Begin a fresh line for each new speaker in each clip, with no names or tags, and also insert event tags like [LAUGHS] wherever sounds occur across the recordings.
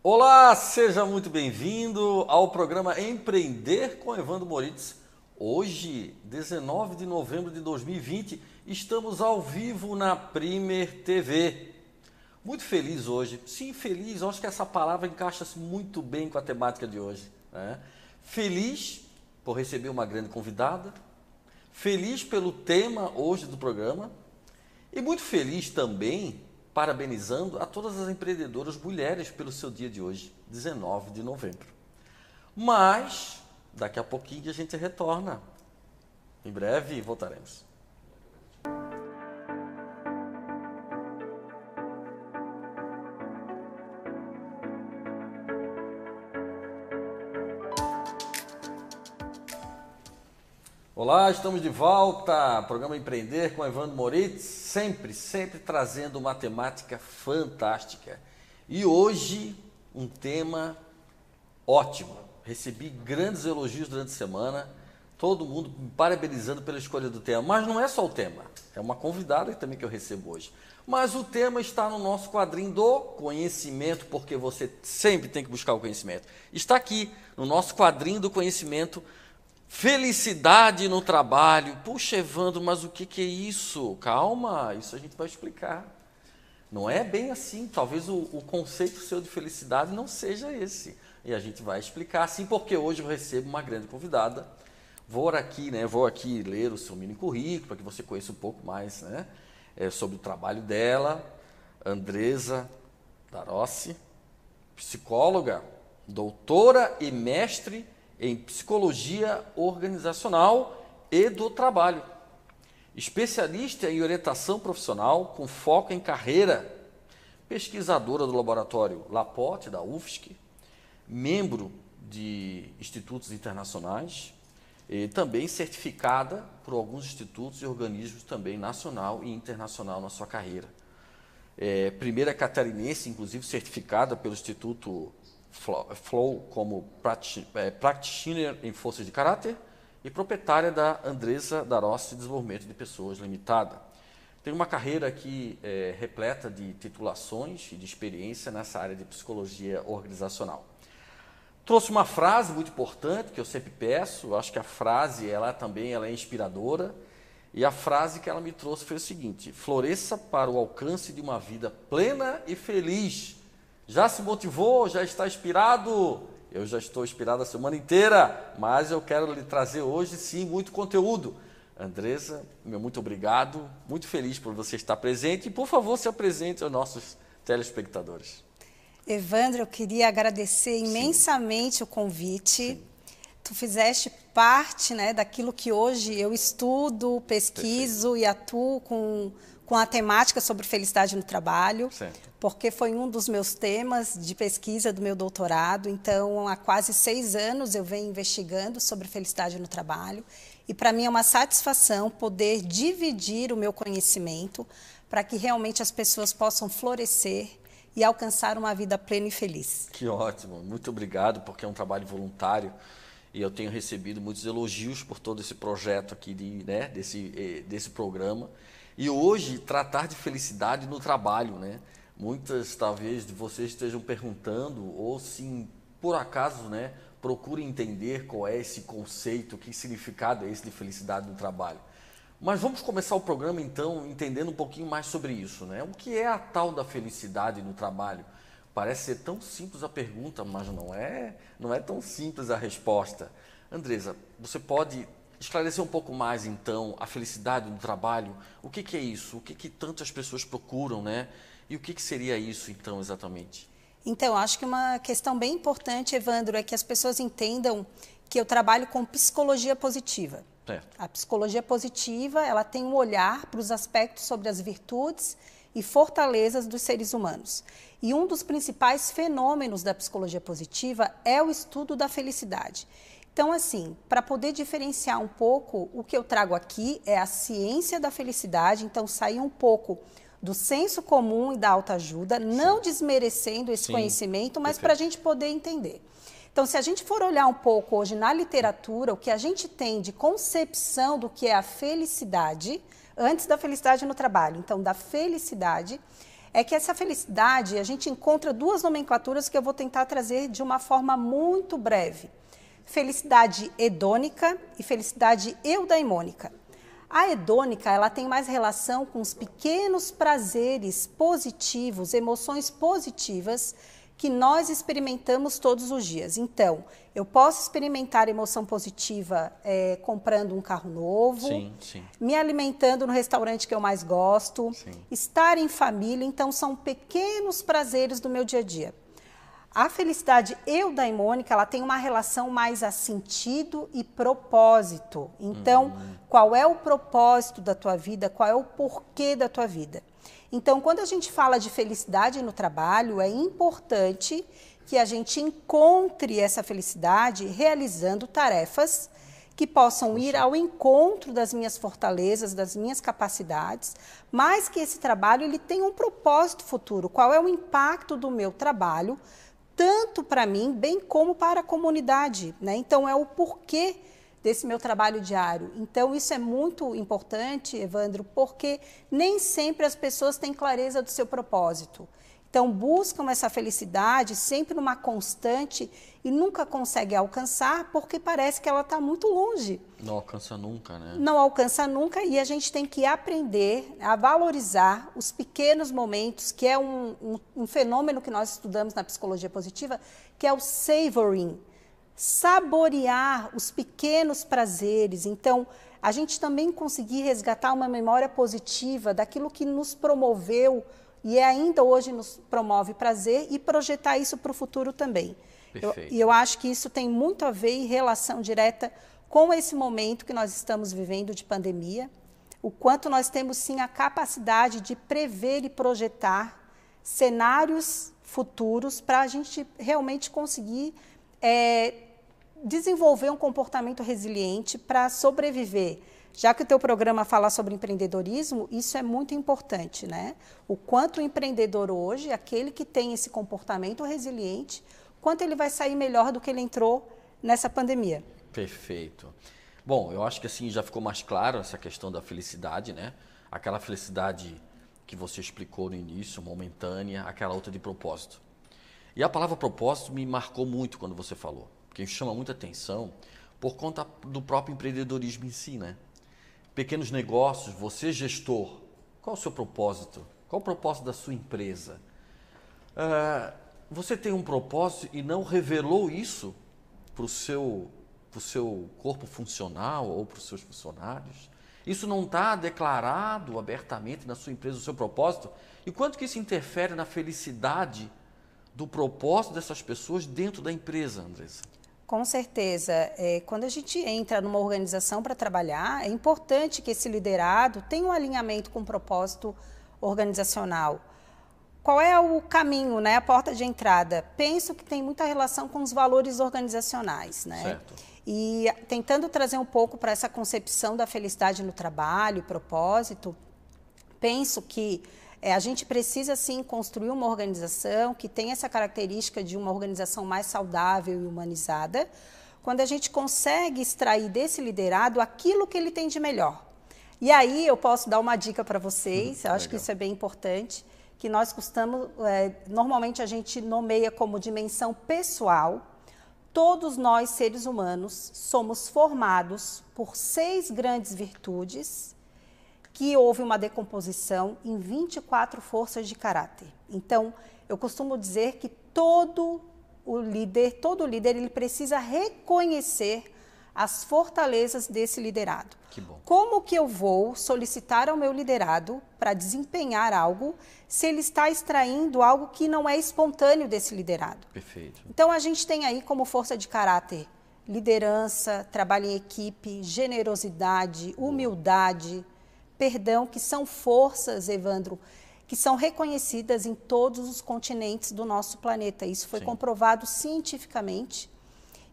Olá, seja muito bem-vindo ao programa Empreender com Evandro Moritz. Hoje, 19 de novembro de 2020, estamos ao vivo na Primer TV. Muito feliz hoje. Sim, feliz, acho que essa palavra encaixa-se muito bem com a temática de hoje. Né? Feliz por receber uma grande convidada, feliz pelo tema hoje do programa e muito feliz também parabenizando a todas as empreendedoras mulheres pelo seu dia de hoje, 19 de novembro. Mas daqui a pouquinho a gente retorna. Em breve voltaremos. Olá, estamos de volta. Programa Empreender com Evandro Moritz, sempre, sempre trazendo uma temática fantástica. E hoje, um tema ótimo. Recebi grandes elogios durante a semana, todo mundo me parabenizando pela escolha do tema. Mas não é só o tema, é uma convidada também que eu recebo hoje. Mas o tema está no nosso quadrinho do conhecimento, porque você sempre tem que buscar o conhecimento. Está aqui no nosso quadrinho do conhecimento Felicidade no trabalho. Puxa, Evandro, mas o que, que é isso? Calma, isso a gente vai explicar. Não é bem assim. Talvez o, o, conceito seu de felicidade não seja esse. E a gente vai explicar assim, porque hoje eu recebo uma grande convidada. Vou aqui, né? Vou aqui ler o seu mini currículo para que você conheça um pouco mais, né? É, sobre o trabalho dela. Andresa Darossi, psicóloga, doutora e mestre em psicologia organizacional e do trabalho. Especialista em orientação profissional com foco em carreira, pesquisadora do laboratório Laporte da UFSC, membro de institutos internacionais e também certificada por alguns institutos e organismos também nacional e internacional na sua carreira. É, primeira catarinense, inclusive certificada pelo Instituto Flow como é, practitioner em forças de caráter e proprietária da Andresa Darossi Desenvolvimento de Pessoas Limitada. Tem uma carreira aqui é, repleta de titulações e de experiência nessa área de psicologia organizacional. Trouxe uma frase muito importante que eu sempre peço, acho que a frase ela também ela é inspiradora, e a frase que ela me trouxe foi o seguinte: floresça para o alcance de uma vida plena e feliz já se motivou? Já está inspirado? Eu já estou inspirado a semana inteira, mas eu quero lhe trazer hoje sim muito conteúdo. Andresa, meu muito obrigado, muito feliz por você estar presente e por favor se apresente aos nossos telespectadores.
Evandro, eu queria agradecer imensamente sim. o convite. Sim. Tu fizeste parte né, daquilo que hoje eu estudo, pesquiso Perfeito. e atuo com com a temática sobre felicidade no trabalho, certo. porque foi um dos meus temas de pesquisa do meu doutorado. Então, há quase seis anos eu venho investigando sobre felicidade no trabalho. E para mim é uma satisfação poder dividir o meu conhecimento para que realmente as pessoas possam florescer e alcançar uma vida plena e feliz.
Que ótimo, muito obrigado, porque é um trabalho voluntário e eu tenho recebido muitos elogios por todo esse projeto aqui, de, né, desse, eh, desse programa. E hoje, tratar de felicidade no trabalho, né? Muitas, talvez, de vocês estejam perguntando, ou se por acaso, né, procurem entender qual é esse conceito, que significado é esse de felicidade no trabalho. Mas vamos começar o programa, então, entendendo um pouquinho mais sobre isso, né? O que é a tal da felicidade no trabalho? Parece ser tão simples a pergunta, mas não é, não é tão simples a resposta. Andresa, você pode esclarecer um pouco mais, então, a felicidade no trabalho. O que, que é isso? O que, que tantas pessoas procuram, né? E o que, que seria isso, então, exatamente?
Então, acho que uma questão bem importante, Evandro, é que as pessoas entendam que eu trabalho com psicologia positiva. Certo. A psicologia positiva, ela tem um olhar para os aspectos sobre as virtudes e fortalezas dos seres humanos. E um dos principais fenômenos da psicologia positiva é o estudo da felicidade. Então, assim, para poder diferenciar um pouco, o que eu trago aqui é a ciência da felicidade, então sair um pouco do senso comum e da autoajuda, não desmerecendo esse Sim, conhecimento, mas para a gente poder entender. Então, se a gente for olhar um pouco hoje na literatura, o que a gente tem de concepção do que é a felicidade, antes da felicidade no trabalho, então da felicidade, é que essa felicidade, a gente encontra duas nomenclaturas que eu vou tentar trazer de uma forma muito breve. Felicidade hedônica e felicidade eudaimônica. A hedônica, ela tem mais relação com os pequenos prazeres positivos, emoções positivas que nós experimentamos todos os dias. Então, eu posso experimentar emoção positiva é, comprando um carro novo, sim, sim. me alimentando no restaurante que eu mais gosto, sim. estar em família. Então, são pequenos prazeres do meu dia a dia. A felicidade eudaimônica, ela tem uma relação mais a sentido e propósito. Então, hum. qual é o propósito da tua vida? Qual é o porquê da tua vida? Então, quando a gente fala de felicidade no trabalho, é importante que a gente encontre essa felicidade realizando tarefas que possam ir ao encontro das minhas fortalezas, das minhas capacidades, mas que esse trabalho ele tenha um propósito futuro. Qual é o impacto do meu trabalho, tanto para mim, bem como para a comunidade, né? Então é o porquê desse meu trabalho diário. Então, isso é muito importante, Evandro, porque nem sempre as pessoas têm clareza do seu propósito. Então, buscam essa felicidade sempre numa constante e nunca conseguem alcançar porque parece que ela está muito longe.
Não alcança nunca, né?
Não alcança nunca e a gente tem que aprender a valorizar os pequenos momentos, que é um, um, um fenômeno que nós estudamos na psicologia positiva, que é o savoring, saborear os pequenos prazeres. Então, a gente também conseguir resgatar uma memória positiva daquilo que nos promoveu e ainda hoje nos promove prazer e projetar isso para o futuro também. Eu, e eu acho que isso tem muito a ver em relação direta com esse momento que nós estamos vivendo de pandemia, o quanto nós temos sim a capacidade de prever e projetar cenários futuros para a gente realmente conseguir é, desenvolver um comportamento resiliente para sobreviver. Já que o teu programa fala sobre empreendedorismo, isso é muito importante, né? O quanto o empreendedor hoje, aquele que tem esse comportamento resiliente, quanto ele vai sair melhor do que ele entrou nessa pandemia.
Perfeito. Bom, eu acho que assim já ficou mais claro essa questão da felicidade, né? Aquela felicidade que você explicou no início, momentânea, aquela outra de propósito. E a palavra propósito me marcou muito quando você falou que chama muita atenção por conta do próprio empreendedorismo em si, né? Pequenos negócios, você gestor, qual o seu propósito? Qual o propósito da sua empresa? Uh, você tem um propósito e não revelou isso para o seu, pro seu corpo funcional ou para os seus funcionários? Isso não está declarado abertamente na sua empresa, o seu propósito? E quanto que isso interfere na felicidade do propósito dessas pessoas dentro da empresa, Andressa?
Com certeza. É, quando a gente entra numa organização para trabalhar, é importante que esse liderado tenha um alinhamento com o propósito organizacional. Qual é o caminho, né, a porta de entrada? Penso que tem muita relação com os valores organizacionais, né? Certo. E tentando trazer um pouco para essa concepção da felicidade no trabalho, propósito, penso que é, a gente precisa, sim, construir uma organização que tenha essa característica de uma organização mais saudável e humanizada, quando a gente consegue extrair desse liderado aquilo que ele tem de melhor. E aí eu posso dar uma dica para vocês, hum, eu acho legal. que isso é bem importante, que nós costumamos, é, normalmente a gente nomeia como dimensão pessoal. Todos nós, seres humanos, somos formados por seis grandes virtudes que houve uma decomposição em 24 forças de caráter. Então, eu costumo dizer que todo o líder, todo líder, ele precisa reconhecer as fortalezas desse liderado.
Que bom.
Como que eu vou solicitar ao meu liderado para desempenhar algo se ele está extraindo algo que não é espontâneo desse liderado?
Perfeito.
Então a gente tem aí como força de caráter liderança, trabalho em equipe, generosidade, humildade, perdão, que são forças, Evandro, que são reconhecidas em todos os continentes do nosso planeta. Isso foi Sim. comprovado cientificamente.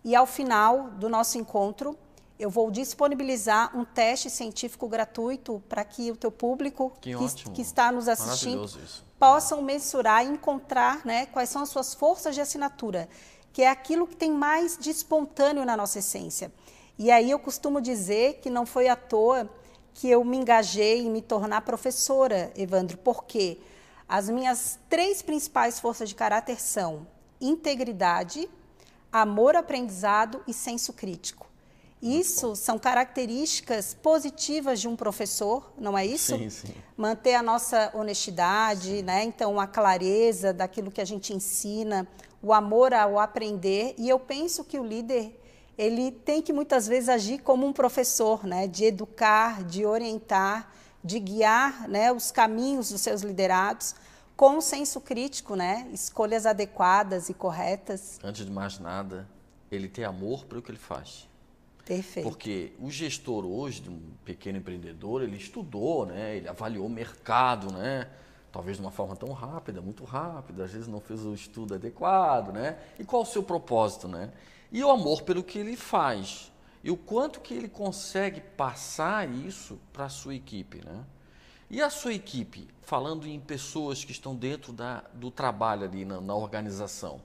E ao final do nosso encontro, eu vou disponibilizar um teste científico gratuito para que o teu público que, que, que está nos assistindo possam mensurar e encontrar né, quais são as suas forças de assinatura, que é aquilo que tem mais de espontâneo na nossa essência. E aí eu costumo dizer que não foi à toa que eu me engajei em me tornar professora, Evandro, porque As minhas três principais forças de caráter são integridade, amor aprendizado e senso crítico. Isso são características positivas de um professor, não é isso?
Sim, sim.
Manter a nossa honestidade, né? Então a clareza daquilo que a gente ensina, o amor ao aprender. E eu penso que o líder ele tem que muitas vezes agir como um professor, né? De educar, de orientar, de guiar, né? Os caminhos dos seus liderados com um senso crítico, né? Escolhas adequadas e corretas.
Antes de mais nada, ele tem amor pelo que ele faz.
Perfeito.
Porque o gestor hoje de um pequeno empreendedor, ele estudou, né? Ele avaliou o mercado, né? Talvez de uma forma tão rápida, muito rápida, às vezes não fez o estudo adequado, né? E qual o seu propósito, né? E o amor pelo que ele faz. E o quanto que ele consegue passar isso para a sua equipe, né? E a sua equipe, falando em pessoas que estão dentro da, do trabalho ali na, na organização,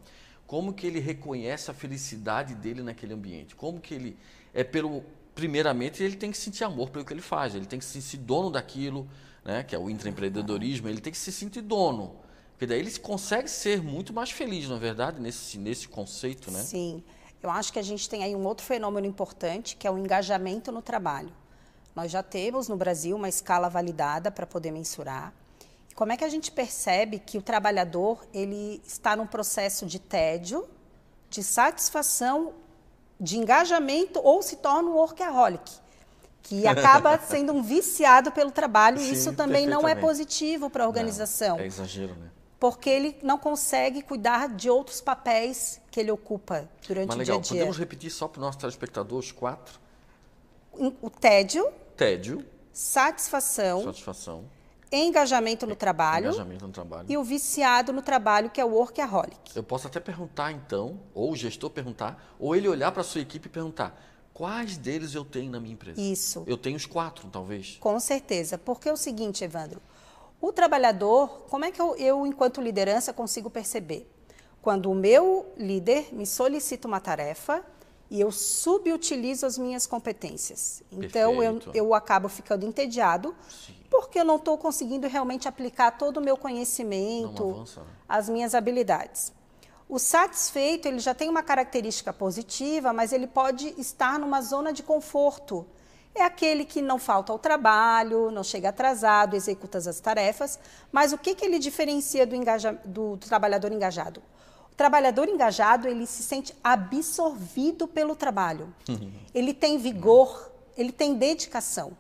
como que ele reconhece a felicidade dele naquele ambiente? Como que ele é pelo primeiramente ele tem que sentir amor pelo que ele faz, ele tem que se sentir dono daquilo, né, que é o intraempreendedorismo, ele tem que se sentir dono. Porque daí ele consegue ser muito mais feliz, na verdade, nesse, nesse conceito, né?
Sim. Eu acho que a gente tem aí um outro fenômeno importante, que é o engajamento no trabalho. Nós já temos no Brasil uma escala validada para poder mensurar. Como é que a gente percebe que o trabalhador ele está num processo de tédio, de satisfação de engajamento ou se torna um workaholic, que [LAUGHS] acaba sendo um viciado pelo trabalho Sim, e isso também não é positivo para a organização.
Não, é exagero, né?
Porque ele não consegue cuidar de outros papéis que ele ocupa durante
Mas,
o
legal,
dia a dia.
Podemos repetir só para os nossos telespectadores quatro?
O tédio.
Tédio.
Satisfação.
Satisfação
engajamento no trabalho,
engajamento no trabalho
e o viciado no trabalho, que é o workaholic.
Eu posso até perguntar então, ou o gestor perguntar, ou ele olhar para a sua equipe e perguntar: quais deles eu tenho na minha empresa?
Isso.
Eu tenho os quatro, talvez.
Com certeza. Porque é o seguinte, Evandro: o trabalhador, como é que eu, eu enquanto liderança, consigo perceber? Quando o meu líder me solicita uma tarefa e eu subutilizo as minhas competências. Então, eu, eu acabo ficando entediado. Sim porque eu não estou conseguindo realmente aplicar todo o meu conhecimento, né? as minhas habilidades. O satisfeito, ele já tem uma característica positiva, mas ele pode estar numa zona de conforto. É aquele que não falta ao trabalho, não chega atrasado, executa as tarefas. Mas o que, que ele diferencia do, engaja, do trabalhador engajado? O trabalhador engajado, ele se sente absorvido pelo trabalho. ele tem vigor, ele tem dedicação.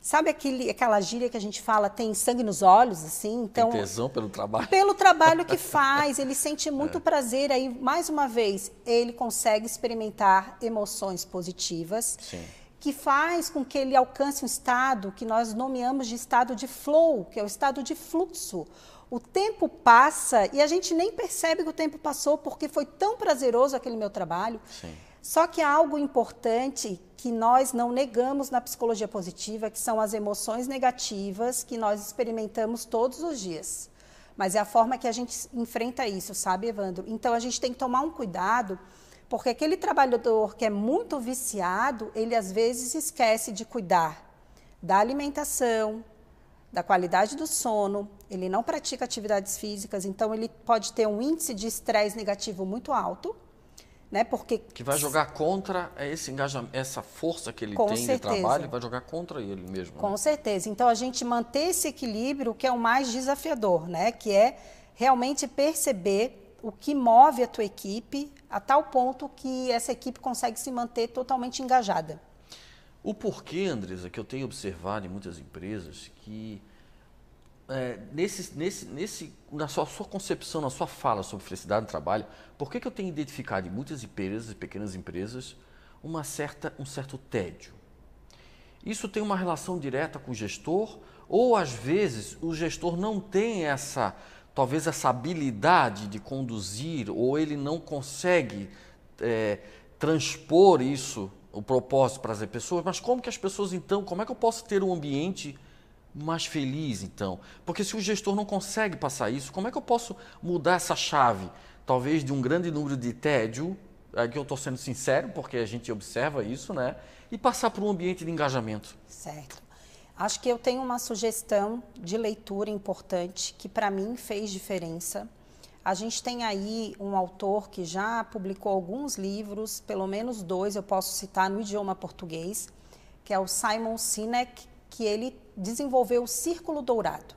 Sabe aquele, aquela gíria que a gente fala, tem sangue nos olhos, assim? Então,
tem tesão pelo trabalho.
Pelo trabalho que [LAUGHS] faz, ele sente muito é. prazer. Aí, mais uma vez, ele consegue experimentar emoções positivas.
Sim.
Que faz com que ele alcance um estado que nós nomeamos de estado de flow, que é o estado de fluxo. O tempo passa e a gente nem percebe que o tempo passou porque foi tão prazeroso aquele meu trabalho.
Sim.
Só que há algo importante que nós não negamos na psicologia positiva, que são as emoções negativas que nós experimentamos todos os dias. Mas é a forma que a gente enfrenta isso, sabe, Evandro? Então a gente tem que tomar um cuidado, porque aquele trabalhador que é muito viciado, ele às vezes esquece de cuidar da alimentação, da qualidade do sono, ele não pratica atividades físicas, então ele pode ter um índice de estresse negativo muito alto né? Porque
que vai jogar contra esse engajamento, essa força que ele tem certeza. de trabalho, vai jogar contra ele mesmo.
Com né? certeza. Então a gente manter esse equilíbrio que é o mais desafiador, né? Que é realmente perceber o que move a tua equipe a tal ponto que essa equipe consegue se manter totalmente engajada.
O porquê, Andresa, que eu tenho observado em muitas empresas que é, nesse, nesse, nesse, na sua, sua, concepção, na sua fala sobre felicidade no trabalho, por que, que eu tenho identificado em muitas empresas e pequenas empresas uma certa, um certo tédio? Isso tem uma relação direta com o gestor ou às vezes o gestor não tem essa, talvez essa habilidade de conduzir ou ele não consegue é, transpor isso, o propósito para as pessoas, mas como que as pessoas então, como é que eu posso ter um ambiente mais feliz, então? Porque se o gestor não consegue passar isso, como é que eu posso mudar essa chave? Talvez de um grande número de tédio, aqui eu estou sendo sincero, porque a gente observa isso, né? E passar para um ambiente de engajamento.
Certo. Acho que eu tenho uma sugestão de leitura importante que para mim fez diferença. A gente tem aí um autor que já publicou alguns livros, pelo menos dois eu posso citar no idioma português, que é o Simon Sinek, que ele desenvolveu o Círculo Dourado.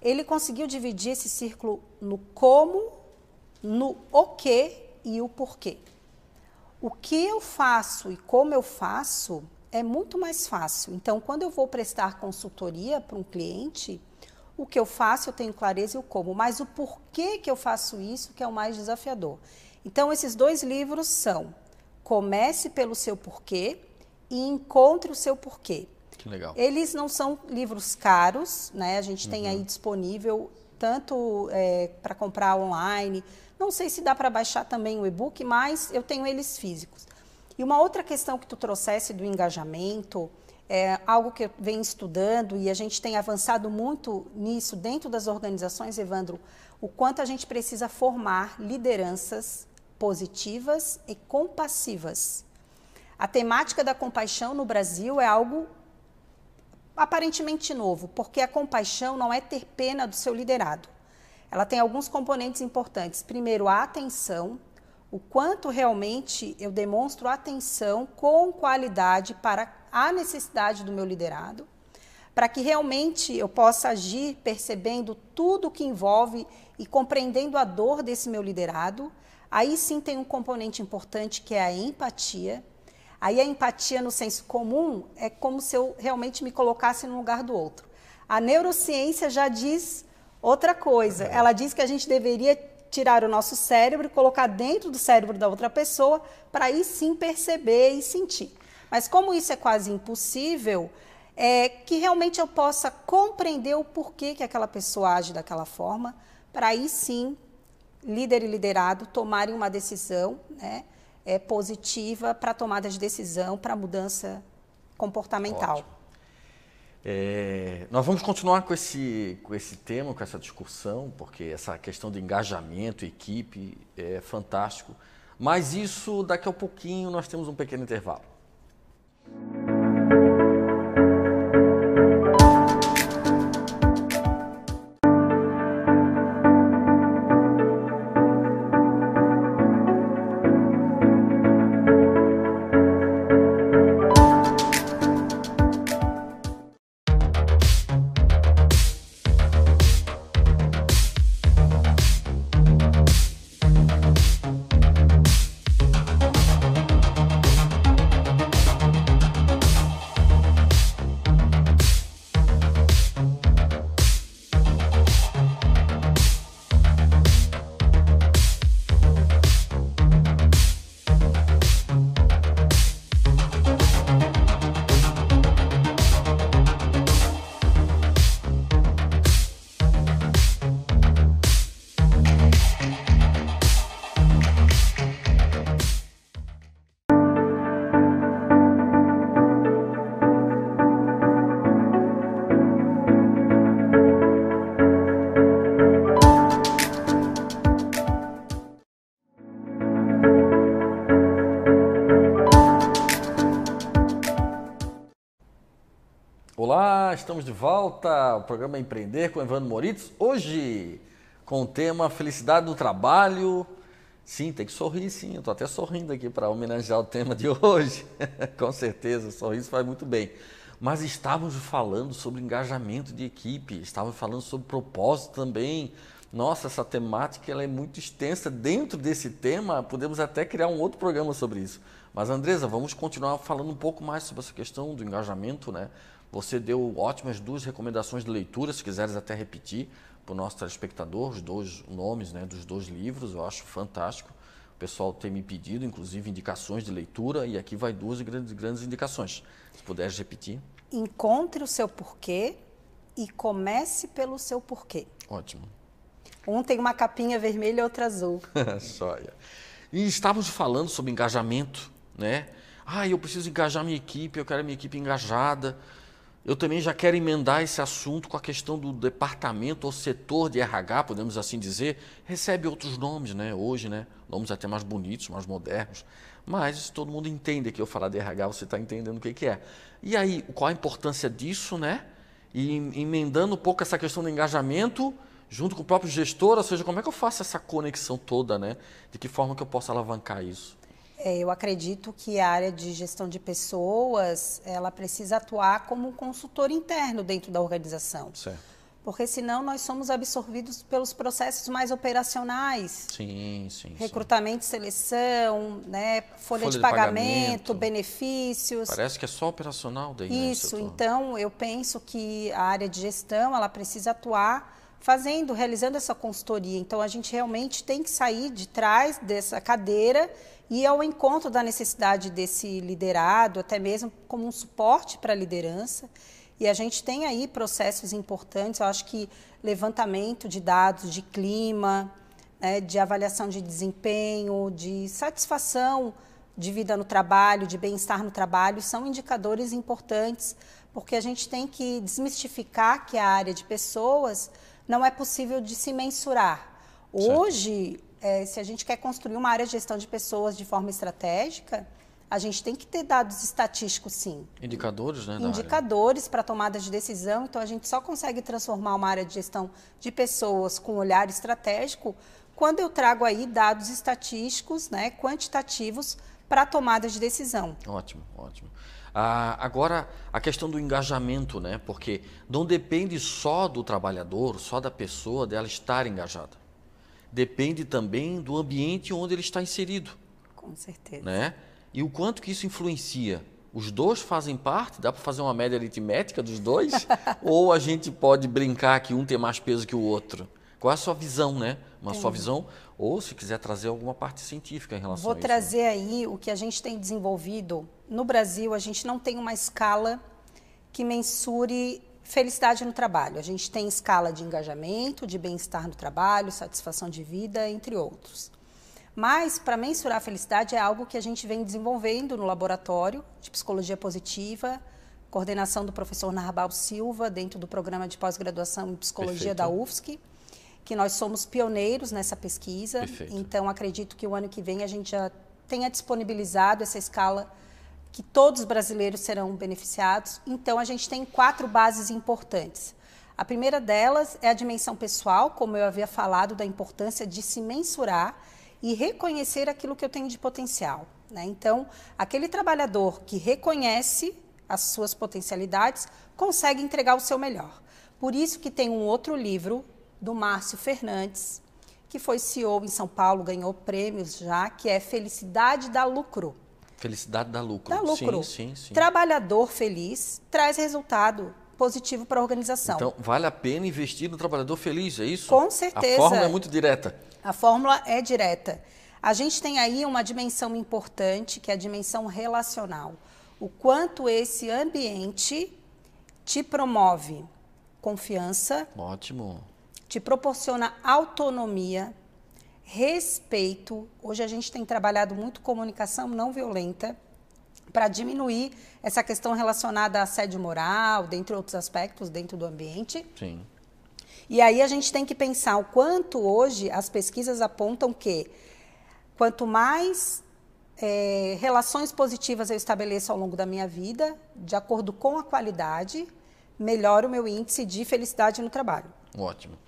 Ele conseguiu dividir esse círculo no como, no o que e o porquê. O que eu faço e como eu faço é muito mais fácil. Então, quando eu vou prestar consultoria para um cliente, o que eu faço eu tenho clareza e o como, mas o porquê que eu faço isso que é o mais desafiador. Então, esses dois livros são Comece pelo seu porquê e Encontre o seu porquê.
Que legal.
Eles não são livros caros, né? A gente uhum. tem aí disponível tanto é, para comprar online, não sei se dá para baixar também o e-book, mas eu tenho eles físicos. E uma outra questão que tu trouxesse do engajamento, é algo que eu venho estudando e a gente tem avançado muito nisso dentro das organizações, Evandro, o quanto a gente precisa formar lideranças positivas e compassivas. A temática da compaixão no Brasil é algo aparentemente novo, porque a compaixão não é ter pena do seu liderado. Ela tem alguns componentes importantes. Primeiro, a atenção, o quanto realmente eu demonstro atenção com qualidade para a necessidade do meu liderado, para que realmente eu possa agir percebendo tudo o que envolve e compreendendo a dor desse meu liderado. Aí sim tem um componente importante que é a empatia. Aí a empatia no senso comum é como se eu realmente me colocasse no lugar do outro. A neurociência já diz Outra coisa, ela diz que a gente deveria tirar o nosso cérebro e colocar dentro do cérebro da outra pessoa para aí sim perceber e sentir. Mas como isso é quase impossível, é que realmente eu possa compreender o porquê que aquela pessoa age daquela forma, para aí sim líder e liderado tomarem uma decisão, né, é, positiva para tomada de decisão, para mudança comportamental. Ótimo.
É, nós vamos continuar com esse, com esse tema, com essa discussão, porque essa questão de engajamento, equipe, é fantástico. Mas isso daqui a pouquinho nós temos um pequeno intervalo. Estamos de volta. O programa Empreender com Evandro Moritz. Hoje, com o tema Felicidade do Trabalho. Sim, tem que sorrir, sim. Eu estou até sorrindo aqui para homenagear o tema de [LAUGHS] hoje. com certeza, o sorriso faz muito bem. Mas estávamos falando sobre engajamento de equipe, estávamos falando sobre propósito também. Nossa, essa temática ela é muito extensa. Dentro desse tema, podemos até criar um outro programa sobre isso. Mas, Andresa, vamos continuar falando um pouco mais sobre essa questão do engajamento, né? Você deu ótimas duas recomendações de leitura, se quiseres até repetir para o nosso telespectador, os dois nomes né, dos dois livros, eu acho fantástico. O pessoal tem me pedido, inclusive, indicações de leitura, e aqui vai duas grandes, grandes indicações. Se puderes repetir.
Encontre o seu porquê e comece pelo seu porquê.
Ótimo.
Um tem uma capinha vermelha e outra azul. [LAUGHS]
Sóia. E estávamos falando sobre engajamento, né? Ah, eu preciso engajar minha equipe, eu quero a minha equipe engajada. Eu também já quero emendar esse assunto com a questão do departamento ou setor de RH, podemos assim dizer, recebe outros nomes, né? Hoje, né? Nomes até mais bonitos, mais modernos. Mas todo mundo entende que eu falar de RH, você está entendendo o que, que é. E aí, qual a importância disso, né? E emendando um pouco essa questão do engajamento junto com o próprio gestor, ou seja, como é que eu faço essa conexão toda, né? De que forma que eu posso alavancar isso?
É, eu acredito que a área de gestão de pessoas, ela precisa atuar como um consultor interno dentro da organização.
Certo.
Porque senão nós somos absorvidos pelos processos mais operacionais.
Sim, sim.
Recrutamento,
sim.
seleção, né, folha, folha de, de pagamento, pagamento, benefícios.
Parece que é só operacional daí. Né,
Isso, então eu penso que a área de gestão, ela precisa atuar fazendo, realizando essa consultoria. Então a gente realmente tem que sair de trás dessa cadeira e ao encontro da necessidade desse liderado, até mesmo como um suporte para a liderança. E a gente tem aí processos importantes, eu acho que levantamento de dados de clima, né, de avaliação de desempenho, de satisfação de vida no trabalho, de bem-estar no trabalho, são indicadores importantes, porque a gente tem que desmistificar que a área de pessoas não é possível de se mensurar. Hoje, é, se a gente quer construir uma área de gestão de pessoas de forma estratégica, a gente tem que ter dados estatísticos, sim.
Indicadores, né?
Indicadores para tomada de decisão. Então, a gente só consegue transformar uma área de gestão de pessoas com olhar estratégico quando eu trago aí dados estatísticos, né, quantitativos para tomada de decisão.
Ótimo, ótimo. Ah, agora, a questão do engajamento, né? Porque não depende só do trabalhador, só da pessoa, dela estar engajada. Depende também do ambiente onde ele está inserido.
Com certeza.
Né? E o quanto que isso influencia. Os dois fazem parte? Dá para fazer uma média aritmética dos dois? [LAUGHS] Ou a gente pode brincar que um tem mais peso que o outro? Qual é a sua visão, né? Uma sua visão, ou se quiser trazer alguma parte científica em relação
Vou
a isso.
Vou trazer né? aí o que a gente tem desenvolvido. No Brasil, a gente não tem uma escala que mensure felicidade no trabalho. A gente tem escala de engajamento, de bem-estar no trabalho, satisfação de vida, entre outros. Mas, para mensurar a felicidade, é algo que a gente vem desenvolvendo no laboratório de psicologia positiva, coordenação do professor Narbal Silva, dentro do programa de pós-graduação em psicologia Perfeito. da UFSC que nós somos pioneiros nessa pesquisa.
Perfeito.
Então, acredito que o ano que vem a gente já tenha disponibilizado essa escala que todos os brasileiros serão beneficiados. Então, a gente tem quatro bases importantes. A primeira delas é a dimensão pessoal, como eu havia falado, da importância de se mensurar e reconhecer aquilo que eu tenho de potencial. Né? Então, aquele trabalhador que reconhece as suas potencialidades consegue entregar o seu melhor. Por isso que tem um outro livro do Márcio Fernandes, que foi CEO em São Paulo, ganhou prêmios já, que é Felicidade da Lucro.
Felicidade da lucro.
Da lucro.
Sim, sim, sim.
Trabalhador feliz traz resultado positivo para a organização.
Então, vale a pena investir no trabalhador feliz, é isso?
Com certeza.
A fórmula é muito direta.
A fórmula é direta. A gente tem aí uma dimensão importante, que é a dimensão relacional. O quanto esse ambiente te promove confiança.
Ótimo
te proporciona autonomia, respeito. Hoje a gente tem trabalhado muito comunicação não violenta para diminuir essa questão relacionada a assédio moral, dentre outros aspectos dentro do ambiente.
Sim.
E aí a gente tem que pensar o quanto hoje as pesquisas apontam que quanto mais é, relações positivas eu estabeleço ao longo da minha vida, de acordo com a qualidade, melhora o meu índice de felicidade no trabalho.
Ótimo.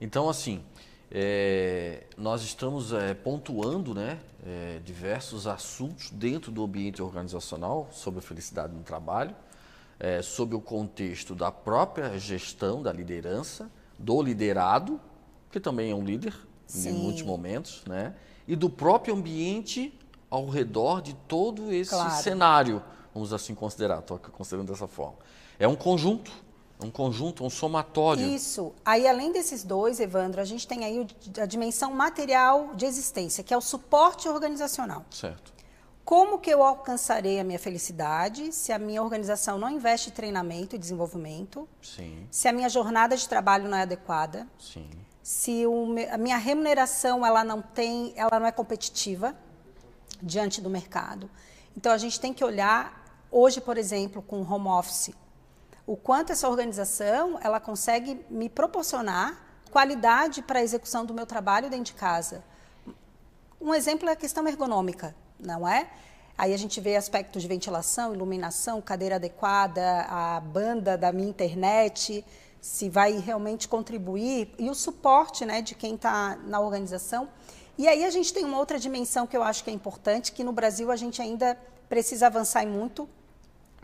Então, assim, é, nós estamos é, pontuando né, é, diversos assuntos dentro do ambiente organizacional sobre a felicidade no trabalho, é, sob o contexto da própria gestão, da liderança, do liderado, que também é um líder Sim. em muitos momentos, né, e do próprio ambiente ao redor de todo esse claro. cenário, vamos assim considerar, estou considerando dessa forma. É um conjunto um conjunto, um somatório.
Isso. Aí, além desses dois, Evandro, a gente tem aí a dimensão material de existência, que é o suporte organizacional.
Certo.
Como que eu alcançarei a minha felicidade se a minha organização não investe em treinamento e desenvolvimento?
Sim.
Se a minha jornada de trabalho não é adequada?
Sim.
Se o, a minha remuneração ela não tem, ela não é competitiva diante do mercado. Então a gente tem que olhar hoje, por exemplo, com o home office, o quanto essa organização ela consegue me proporcionar qualidade para a execução do meu trabalho dentro de casa. Um exemplo é a questão ergonômica, não é? Aí a gente vê aspectos de ventilação, iluminação, cadeira adequada, a banda da minha internet, se vai realmente contribuir, e o suporte né, de quem está na organização. E aí a gente tem uma outra dimensão que eu acho que é importante, que no Brasil a gente ainda precisa avançar muito,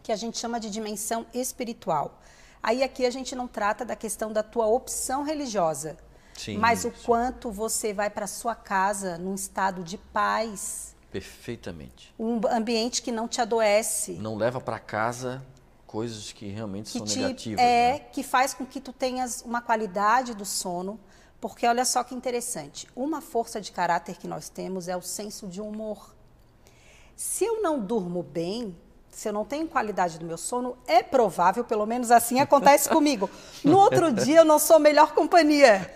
que a gente chama de dimensão espiritual. Aí aqui a gente não trata da questão da tua opção religiosa, sim, mas o sim. quanto você vai para sua casa num estado de paz,
Perfeitamente.
Um ambiente que não te adoece.
Não leva para casa coisas que realmente que são te, negativas.
É,
né?
que faz com que tu tenhas uma qualidade do sono. Porque olha só que interessante. Uma força de caráter que nós temos é o senso de humor. Se eu não durmo bem, se eu não tenho qualidade do meu sono, é provável, pelo menos assim acontece [LAUGHS] comigo. No outro dia eu não sou melhor companhia,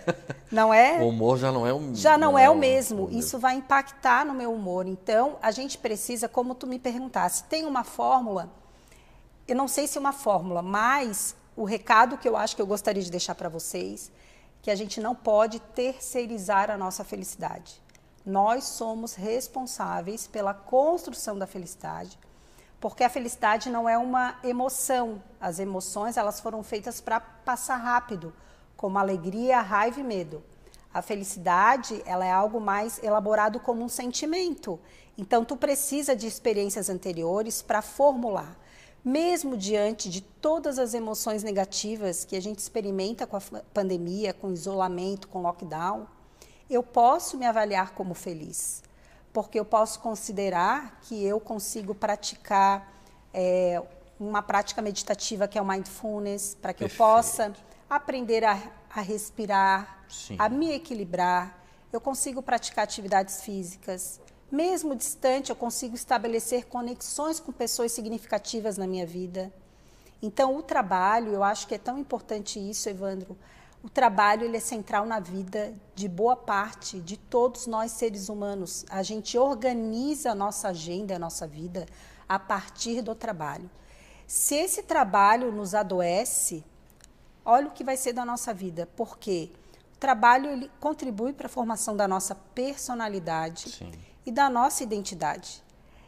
não é?
O humor já não é o
Já não, não é, é, o mesmo. Isso vai impactar no meu humor. Então, a gente precisa, como tu me perguntasse, tem uma fórmula? Eu não sei se é uma fórmula, mas o recado que eu acho que eu gostaria de deixar para vocês, que a gente não pode terceirizar a nossa felicidade. Nós somos responsáveis pela construção da felicidade porque a felicidade não é uma emoção. As emoções elas foram feitas para passar rápido, como alegria, raiva e medo. A felicidade ela é algo mais elaborado como um sentimento. Então tu precisa de experiências anteriores para formular. Mesmo diante de todas as emoções negativas que a gente experimenta com a pandemia, com isolamento, com lockdown, eu posso me avaliar como feliz porque eu posso considerar que eu consigo praticar é, uma prática meditativa que é o mindfulness, para que Perfeito. eu possa aprender a, a respirar, Sim. a me equilibrar. Eu consigo praticar atividades físicas. Mesmo distante, eu consigo estabelecer conexões com pessoas significativas na minha vida. Então, o trabalho, eu acho que é tão importante isso, Evandro, o trabalho ele é central na vida de boa parte de todos nós seres humanos. A gente organiza a nossa agenda, a nossa vida a partir do trabalho. Se esse trabalho nos adoece, olha o que vai ser da nossa vida, porque o trabalho ele contribui para a formação da nossa personalidade Sim. e da nossa identidade.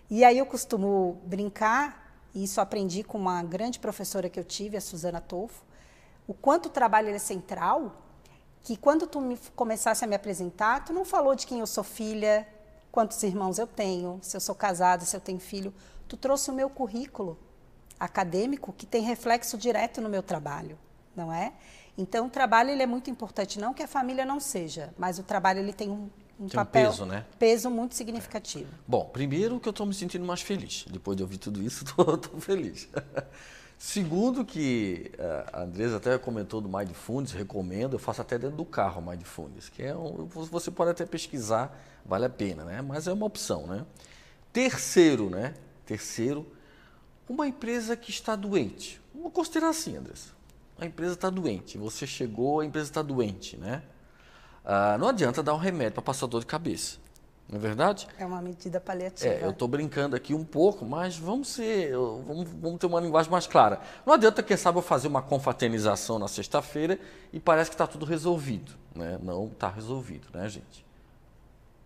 E aí eu costumo brincar, e isso aprendi com uma grande professora que eu tive, a Suzana Tolfo, o quanto o trabalho é central, que quando tu me começasse a me apresentar, tu não falou de quem eu sou filha, quantos irmãos eu tenho, se eu sou casada, se eu tenho filho. Tu trouxe o meu currículo acadêmico que tem reflexo direto no meu trabalho, não é? Então o trabalho ele é muito importante, não que a família não seja, mas o trabalho ele tem um, um tem papel, um peso, né? peso muito significativo.
Bom, primeiro que eu estou me sentindo mais feliz. Depois de ouvir tudo isso, [LAUGHS] estou feliz. Segundo que eh, a Andresa até comentou do Mindfulness, recomendo, eu faço até dentro do carro o Mindfulness, que é um, você pode até pesquisar, vale a pena, né? Mas é uma opção, né? Terceiro, né? Terceiro, uma empresa que está doente. Vamos considerar assim, Andresa. A empresa está doente, você chegou, a empresa está doente, né? Ah, não adianta dar um remédio para passar dor de cabeça. Não é verdade?
É uma medida paliativa.
É, eu estou brincando aqui um pouco, mas vamos ser, vamos, vamos, ter uma linguagem mais clara. Não adianta, quem sabe, eu fazer uma confraternização na sexta-feira e parece que está tudo resolvido. Né? Não está resolvido, né, gente?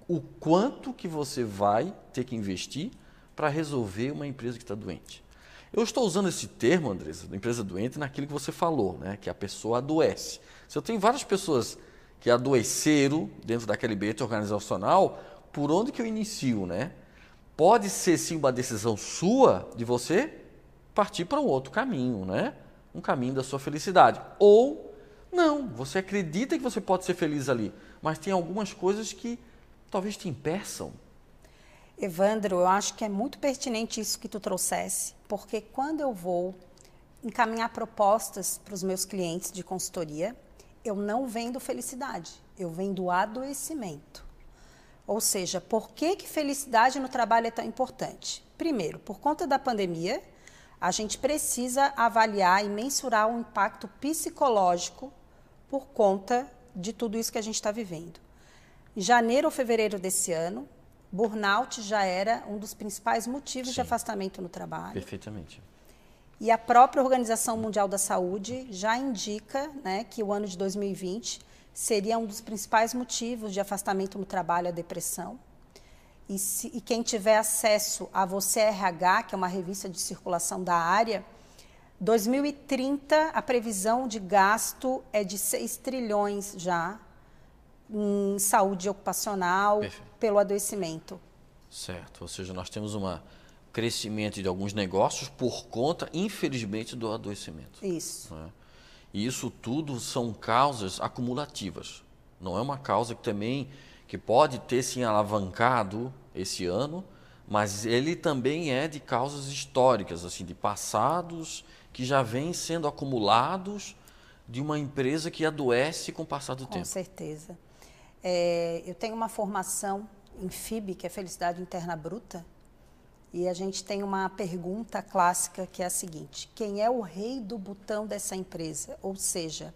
O quanto que você vai ter que investir para resolver uma empresa que está doente? Eu estou usando esse termo, Andressa, da empresa doente, naquilo que você falou, né? que a pessoa adoece. Se eu tenho várias pessoas que adoeceram dentro daquele ambiente organizacional, por onde que eu inicio, né? Pode ser sim uma decisão sua de você partir para um outro caminho, né? Um caminho da sua felicidade. Ou não, você acredita que você pode ser feliz ali, mas tem algumas coisas que talvez te impeçam.
Evandro, eu acho que é muito pertinente isso que tu trouxesse, porque quando eu vou encaminhar propostas para os meus clientes de consultoria, eu não vendo felicidade, eu vendo adoecimento. Ou seja, por que, que felicidade no trabalho é tão importante? Primeiro, por conta da pandemia, a gente precisa avaliar e mensurar o impacto psicológico por conta de tudo isso que a gente está vivendo. Em janeiro ou fevereiro desse ano, burnout já era um dos principais motivos Sim. de afastamento no trabalho.
Perfeitamente.
E a própria Organização Mundial da Saúde já indica né, que o ano de 2020 seria um dos principais motivos de afastamento no trabalho a depressão. E, se, e quem tiver acesso a Você RH, que é uma revista de circulação da área, 2030 a previsão de gasto é de 6 trilhões já em saúde ocupacional Perfeito. pelo adoecimento.
Certo, ou seja, nós temos um crescimento de alguns negócios por conta, infelizmente, do adoecimento.
Isso.
Né? E isso tudo são causas acumulativas. Não é uma causa que também que pode ter se alavancado esse ano, mas ele também é de causas históricas, assim, de passados que já vêm sendo acumulados de uma empresa que adoece com o passar do
com
tempo.
Com certeza. É, eu tenho uma formação em FIB, que é Felicidade Interna Bruta, e a gente tem uma pergunta clássica que é a seguinte: quem é o rei do botão dessa empresa? Ou seja,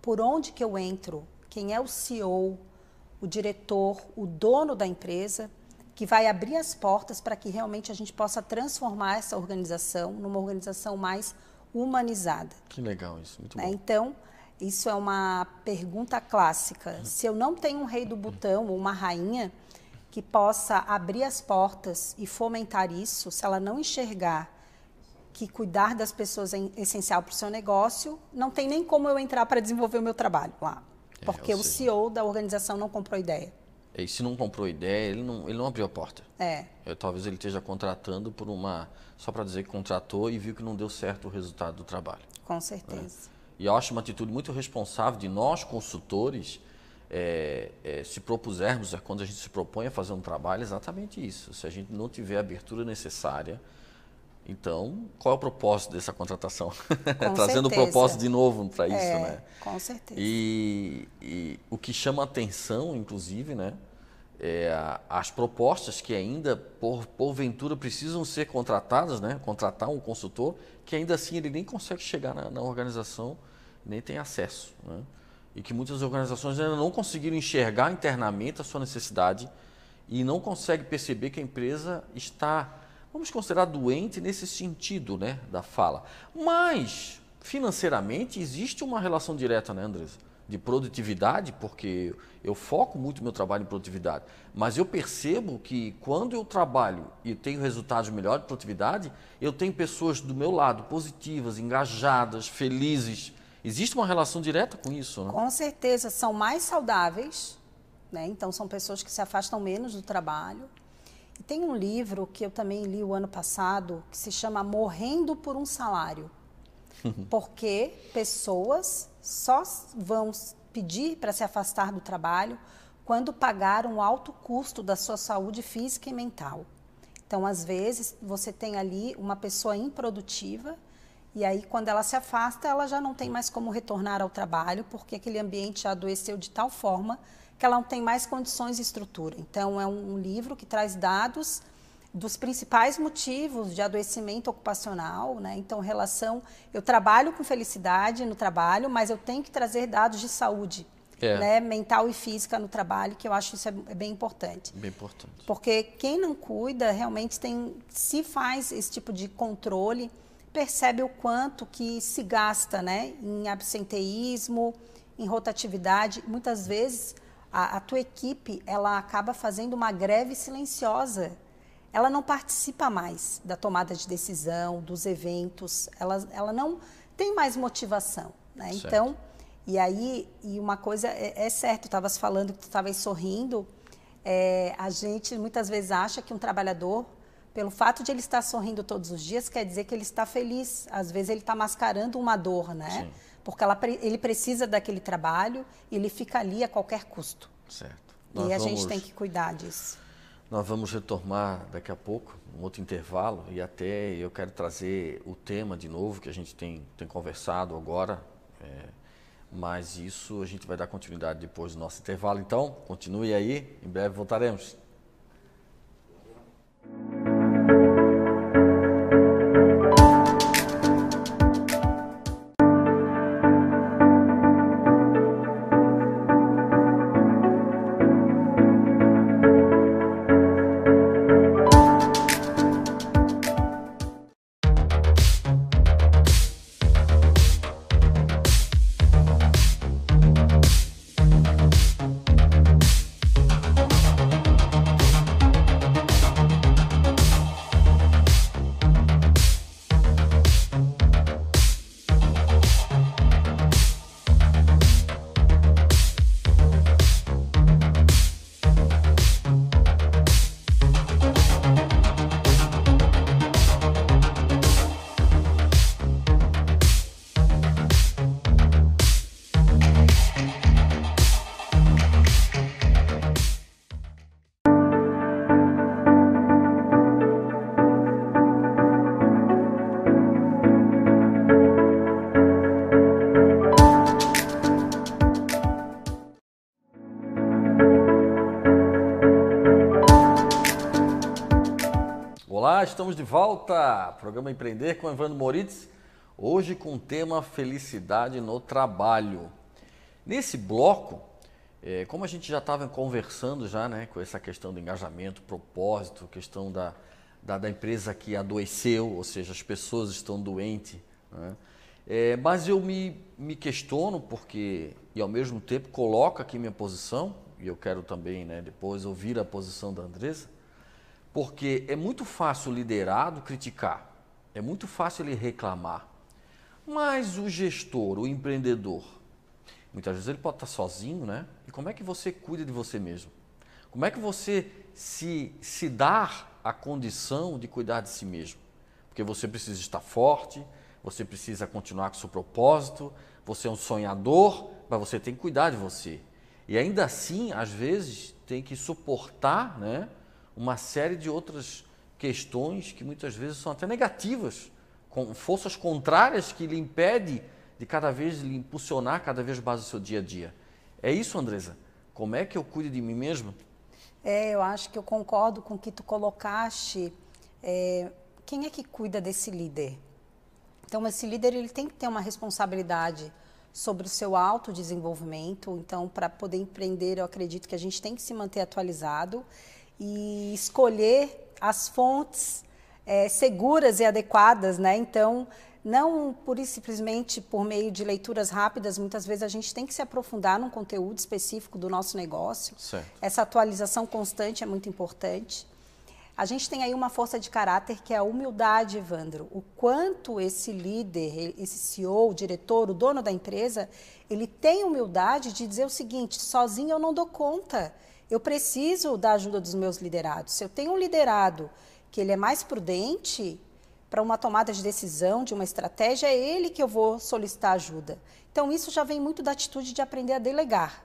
por onde que eu entro? Quem é o CEO, o diretor, o dono da empresa, que vai abrir as portas para que realmente a gente possa transformar essa organização numa organização mais humanizada.
Que legal isso, muito né?
bom. Então, isso é uma pergunta clássica. Se eu não tenho um rei do botão ou uma rainha, que possa abrir as portas e fomentar isso, se ela não enxergar que cuidar das pessoas é essencial para o seu negócio, não tem nem como eu entrar para desenvolver o meu trabalho lá. É, porque o CEO da organização não comprou ideia.
E se não comprou ideia, ele não, ele não abriu a porta.
É.
Eu, talvez ele esteja contratando por uma. só para dizer que contratou e viu que não deu certo o resultado do trabalho.
Com certeza.
É. E eu acho uma atitude muito responsável de nós, consultores, é, é, se propusermos, é quando a gente se propõe a fazer um trabalho, é exatamente isso. Se a gente não tiver a abertura necessária, então qual é o propósito dessa contratação? [LAUGHS] Trazendo o propósito de novo para isso, é, né?
Com certeza.
E, e, o que chama atenção, inclusive, né? É, as propostas que ainda, por, porventura, precisam ser contratadas, né? contratar um consultor, que ainda assim ele nem consegue chegar na, na organização, nem tem acesso. Né? E que muitas organizações ainda não conseguiram enxergar internamente a sua necessidade e não conseguem perceber que a empresa está, vamos considerar, doente nesse sentido né, da fala. Mas, financeiramente, existe uma relação direta, né, Andresa? De produtividade, porque eu foco muito meu trabalho em produtividade, mas eu percebo que quando eu trabalho e tenho resultados melhores de produtividade, eu tenho pessoas do meu lado positivas, engajadas, felizes, Existe uma relação direta com isso, né?
Com certeza, são mais saudáveis, né? Então são pessoas que se afastam menos do trabalho. E tem um livro que eu também li o ano passado que se chama Morrendo por um Salário. [LAUGHS] Porque pessoas só vão pedir para se afastar do trabalho quando pagar um alto custo da sua saúde física e mental. Então, às vezes, você tem ali uma pessoa improdutiva e aí, quando ela se afasta, ela já não tem mais como retornar ao trabalho, porque aquele ambiente já adoeceu de tal forma que ela não tem mais condições e estrutura. Então, é um, livro que traz dados dos principais motivos de adoecimento ocupacional, né? Então, relação, eu trabalho com felicidade no trabalho, mas eu tenho que trazer dados de saúde, é. né? Mental e física no trabalho, que eu acho isso é, é bem importante.
Bem importante.
Porque quem não cuida realmente tem, se faz esse tipo de controle, percebe o quanto que se gasta né, em absenteísmo, em rotatividade. Muitas vezes a, a tua equipe ela acaba fazendo uma greve silenciosa. Ela não participa mais da tomada de decisão, dos eventos, ela, ela não tem mais motivação. Né? Então, e aí, e uma coisa é, é certo, estavas falando que tu estavas sorrindo, é, a gente muitas vezes acha que um trabalhador pelo fato de ele estar sorrindo todos os dias, quer dizer que ele está feliz. Às vezes ele está mascarando uma dor, né? Sim. Porque ela, ele precisa daquele trabalho e ele fica ali a qualquer custo.
Certo.
Nós e a vamos, gente tem que cuidar disso.
Nós vamos retomar daqui a pouco, um outro intervalo, e até eu quero trazer o tema de novo que a gente tem, tem conversado agora. É, mas isso a gente vai dar continuidade depois do nosso intervalo. Então, continue aí, em breve voltaremos. Estamos de volta. Programa Empreender com Evandro Moritz. Hoje com o tema Felicidade no Trabalho. Nesse bloco, é, como a gente já estava conversando já, né, com essa questão do engajamento, propósito, questão da, da, da empresa que adoeceu, ou seja, as pessoas estão doentes, né? É, mas eu me, me questiono porque, e ao mesmo tempo coloco aqui minha posição, e eu quero também né, depois ouvir a posição da Andresa, porque é muito fácil o liderado criticar, é muito fácil ele reclamar, mas o gestor, o empreendedor, muitas vezes ele pode estar sozinho, né? E como é que você cuida de você mesmo? Como é que você se, se dá a condição de cuidar de si mesmo? Porque você precisa estar forte, você precisa continuar com seu propósito, você é um sonhador, mas você tem que cuidar de você. E ainda assim, às vezes, tem que suportar né, uma série de outras questões que muitas vezes são até negativas, com forças contrárias que lhe impedem de cada vez lhe impulsionar cada vez mais o seu dia a dia. É isso, Andresa? Como é que eu cuido de mim mesmo?
É, eu acho que eu concordo com o que tu colocaste. É, quem é que cuida desse líder? Então, esse líder ele tem que ter uma responsabilidade sobre o seu autodesenvolvimento. Então, para poder empreender, eu acredito que a gente tem que se manter atualizado e escolher as fontes é, seguras e adequadas, né? Então, não por simplesmente por meio de leituras rápidas, muitas vezes a gente tem que se aprofundar num conteúdo específico do nosso negócio.
Certo.
Essa atualização constante é muito importante. A gente tem aí uma força de caráter que é a humildade, Evandro. O quanto esse líder, esse CEO, o diretor, o dono da empresa, ele tem humildade de dizer o seguinte: sozinho eu não dou conta. Eu preciso da ajuda dos meus liderados. Se eu tenho um liderado que ele é mais prudente para uma tomada de decisão, de uma estratégia, é ele que eu vou solicitar ajuda. Então, isso já vem muito da atitude de aprender a delegar.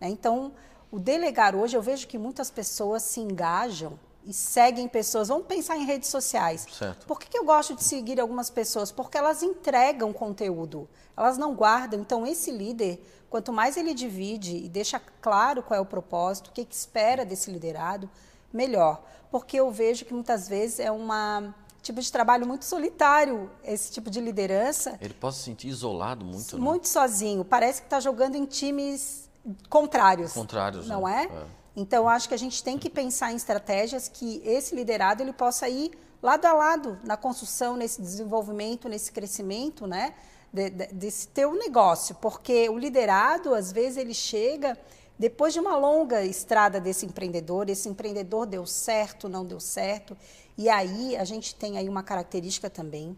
Né? Então, o delegar hoje, eu vejo que muitas pessoas se engajam e seguem pessoas. Vamos pensar em redes sociais.
Certo.
Por que, que eu gosto de seguir algumas pessoas? Porque elas entregam conteúdo, elas não guardam. Então, esse líder, quanto mais ele divide e deixa claro qual é o propósito, o que, que espera desse liderado, melhor. Porque eu vejo que muitas vezes é uma tipo de trabalho muito solitário, esse tipo de liderança.
Ele pode se sentir isolado muito,
né? Muito né? sozinho. Parece que está jogando em times contrários.
Contrários,
não
né?
é? é. Então, acho que a gente tem que pensar em estratégias que esse liderado ele possa ir lado a lado na construção, nesse desenvolvimento, nesse crescimento, né? De, de, desse teu negócio, porque o liderado, às vezes, ele chega depois de uma longa estrada desse empreendedor, esse empreendedor deu certo, não deu certo, e aí a gente tem aí uma característica também,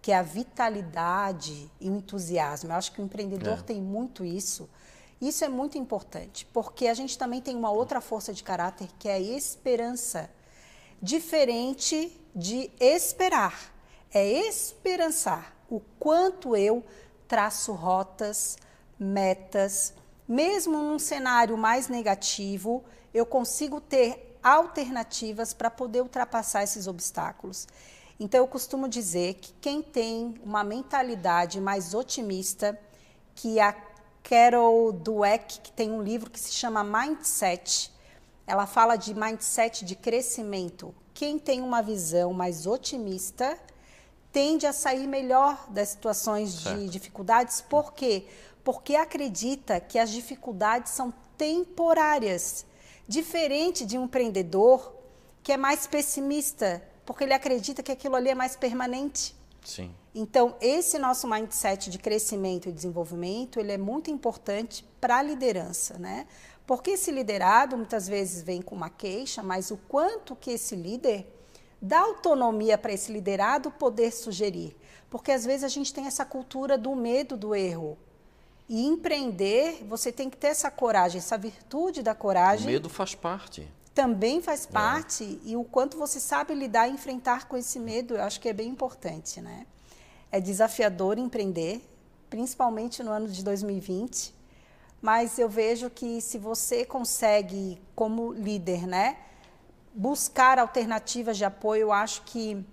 que é a vitalidade e o entusiasmo. Eu acho que o empreendedor é. tem muito isso. Isso é muito importante, porque a gente também tem uma outra força de caráter que é a esperança. Diferente de esperar, é esperançar o quanto eu traço rotas, metas, mesmo num cenário mais negativo, eu consigo ter alternativas para poder ultrapassar esses obstáculos. Então, eu costumo dizer que quem tem uma mentalidade mais otimista, que a Carol Dweck, que tem um livro que se chama Mindset. Ela fala de mindset de crescimento. Quem tem uma visão mais otimista tende a sair melhor das situações certo. de dificuldades. Por quê? Porque acredita que as dificuldades são temporárias. Diferente de um empreendedor que é mais pessimista, porque ele acredita que aquilo ali é mais permanente.
Sim.
Então, esse nosso mindset de crescimento e desenvolvimento, ele é muito importante para a liderança, né? Porque esse liderado muitas vezes vem com uma queixa, mas o quanto que esse líder dá autonomia para esse liderado poder sugerir. Porque às vezes a gente tem essa cultura do medo do erro. E empreender, você tem que ter essa coragem, essa virtude da coragem.
O medo faz parte.
Também faz é. parte. É. E o quanto você sabe lidar e enfrentar com esse medo, eu acho que é bem importante, né? É desafiador empreender, principalmente no ano de 2020, mas eu vejo que se você consegue, como líder, né, buscar alternativas de apoio, acho que,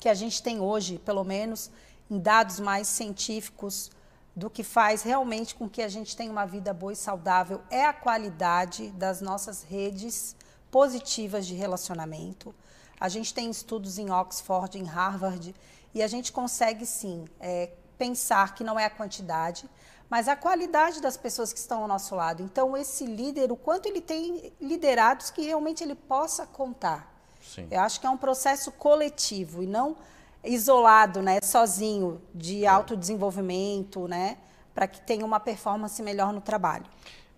que a gente tem hoje, pelo menos em dados mais científicos, do que faz realmente com que a gente tenha uma vida boa e saudável é a qualidade das nossas redes positivas de relacionamento. A gente tem estudos em Oxford, em Harvard, e a gente consegue sim é, pensar que não é a quantidade, mas a qualidade das pessoas que estão ao nosso lado. Então, esse líder, o quanto ele tem liderados que realmente ele possa contar. Sim. Eu acho que é um processo coletivo e não isolado, né, sozinho, de é. autodesenvolvimento, né, para que tenha uma performance melhor no trabalho.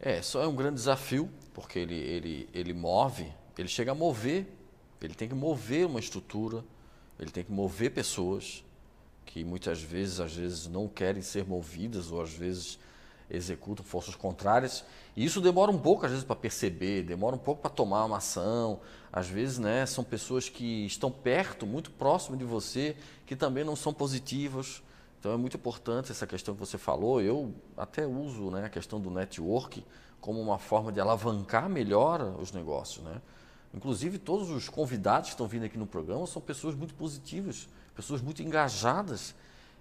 É, só é um grande desafio, porque ele, ele, ele move, ele chega a mover, ele tem que mover uma estrutura, ele tem que mover pessoas que muitas vezes, às vezes não querem ser movidas ou às vezes executam forças contrárias. E isso demora um pouco, às vezes, para perceber, demora um pouco para tomar uma ação. Às vezes, né, são pessoas que estão perto, muito próximo de você, que também não são positivas. Então, é muito importante essa questão que você falou. Eu até uso né, a questão do network como uma forma de alavancar melhor os negócios. Né? Inclusive, todos os convidados que estão vindo aqui no programa são pessoas muito positivas, pessoas muito engajadas.